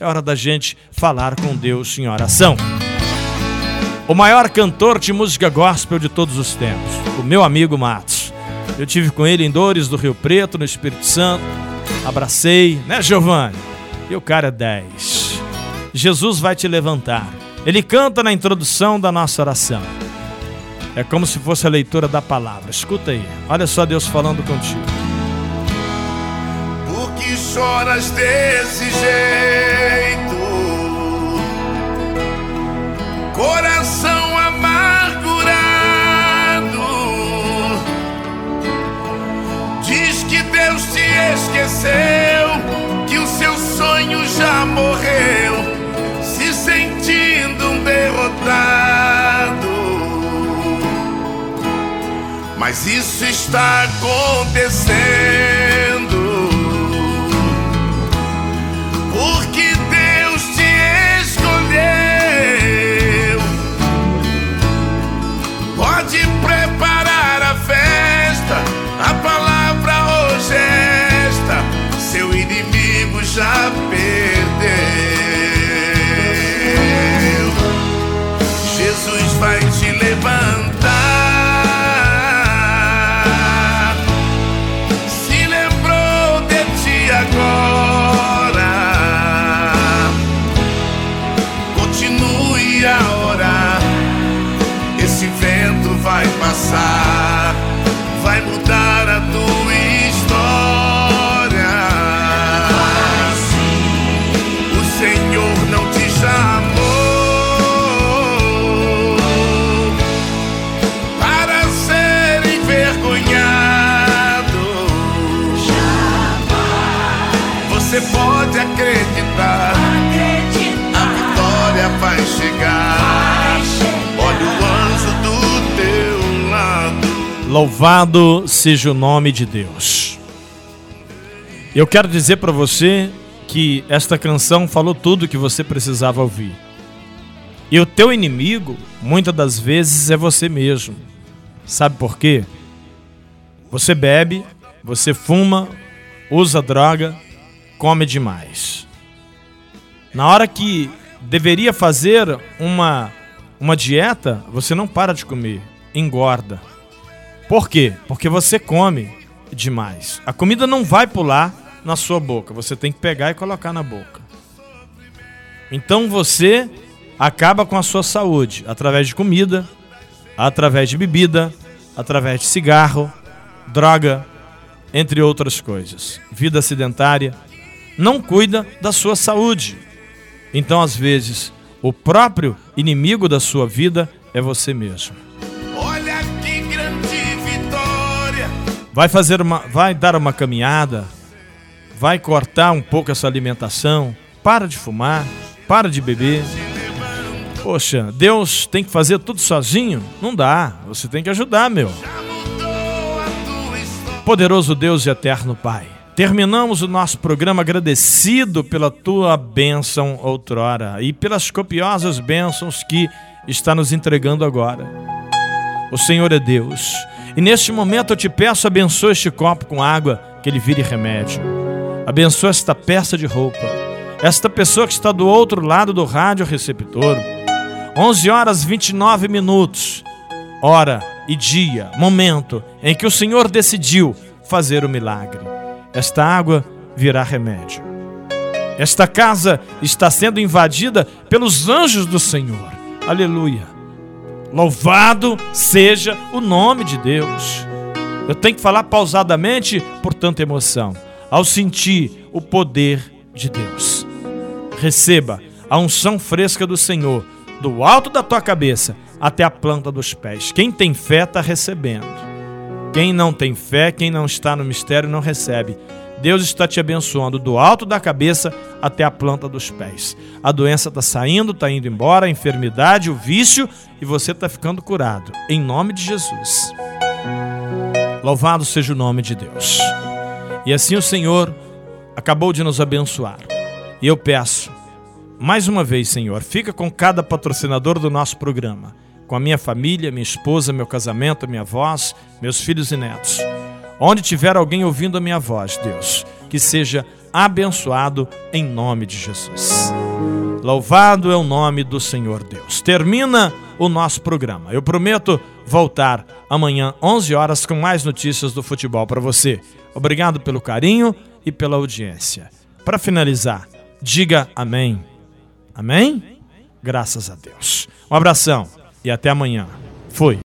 é hora da gente falar com Deus em oração. O maior cantor de música gospel de todos os tempos, o meu amigo Matos. Eu tive com ele em Dores do Rio Preto, no Espírito Santo. Abracei, né, Giovanni? E o cara é 10. Jesus vai te levantar. Ele canta na introdução da nossa oração. É como se fosse a leitura da palavra. Escuta aí. Olha só Deus falando contigo. Por que choras desse jeito? Diz que Deus te esqueceu, que o seu sonho já morreu, se sentindo um derrotado. Mas isso está acontecendo. Passar. Vai mudar a tua história. O Senhor não te chamou para ser envergonhado. Você pode Louvado seja o nome de Deus. Eu quero dizer para você que esta canção falou tudo que você precisava ouvir. E o teu inimigo, muitas das vezes, é você mesmo. Sabe por quê? Você bebe, você fuma, usa droga, come demais. Na hora que deveria fazer uma, uma dieta, você não para de comer, engorda. Por quê? Porque você come demais. A comida não vai pular na sua boca, você tem que pegar e colocar na boca. Então você acaba com a sua saúde através de comida, através de bebida, através de cigarro, droga, entre outras coisas. Vida sedentária. Não cuida da sua saúde. Então, às vezes, o próprio inimigo da sua vida é você mesmo. Vai fazer uma, vai dar uma caminhada, vai cortar um pouco essa alimentação, para de fumar, para de beber. Poxa, Deus tem que fazer tudo sozinho? Não dá. Você tem que ajudar, meu. Poderoso Deus e eterno Pai. Terminamos o nosso programa agradecido pela tua bênção outrora e pelas copiosas bênçãos que está nos entregando agora. O Senhor é Deus. E neste momento eu te peço, abençoa este copo com água, que ele vire remédio. Abençoa esta peça de roupa. Esta pessoa que está do outro lado do rádio receptor. 11 horas 29 minutos. Hora e dia, momento em que o Senhor decidiu fazer o milagre. Esta água virá remédio. Esta casa está sendo invadida pelos anjos do Senhor. Aleluia. Louvado seja o nome de Deus. Eu tenho que falar pausadamente por tanta emoção, ao sentir o poder de Deus. Receba a unção fresca do Senhor, do alto da tua cabeça até a planta dos pés. Quem tem fé está recebendo. Quem não tem fé, quem não está no mistério, não recebe. Deus está te abençoando do alto da cabeça até a planta dos pés. A doença está saindo, está indo embora, a enfermidade, o vício, e você está ficando curado. Em nome de Jesus. Louvado seja o nome de Deus. E assim o Senhor acabou de nos abençoar. E eu peço, mais uma vez, Senhor, fica com cada patrocinador do nosso programa, com a minha família, minha esposa, meu casamento, minha voz, meus filhos e netos. Onde tiver alguém ouvindo a minha voz, Deus, que seja abençoado em nome de Jesus. Louvado é o nome do Senhor Deus. Termina o nosso programa. Eu prometo voltar amanhã 11 horas com mais notícias do futebol para você. Obrigado pelo carinho e pela audiência. Para finalizar, diga amém. Amém? Graças a Deus. Um abração e até amanhã. Fui.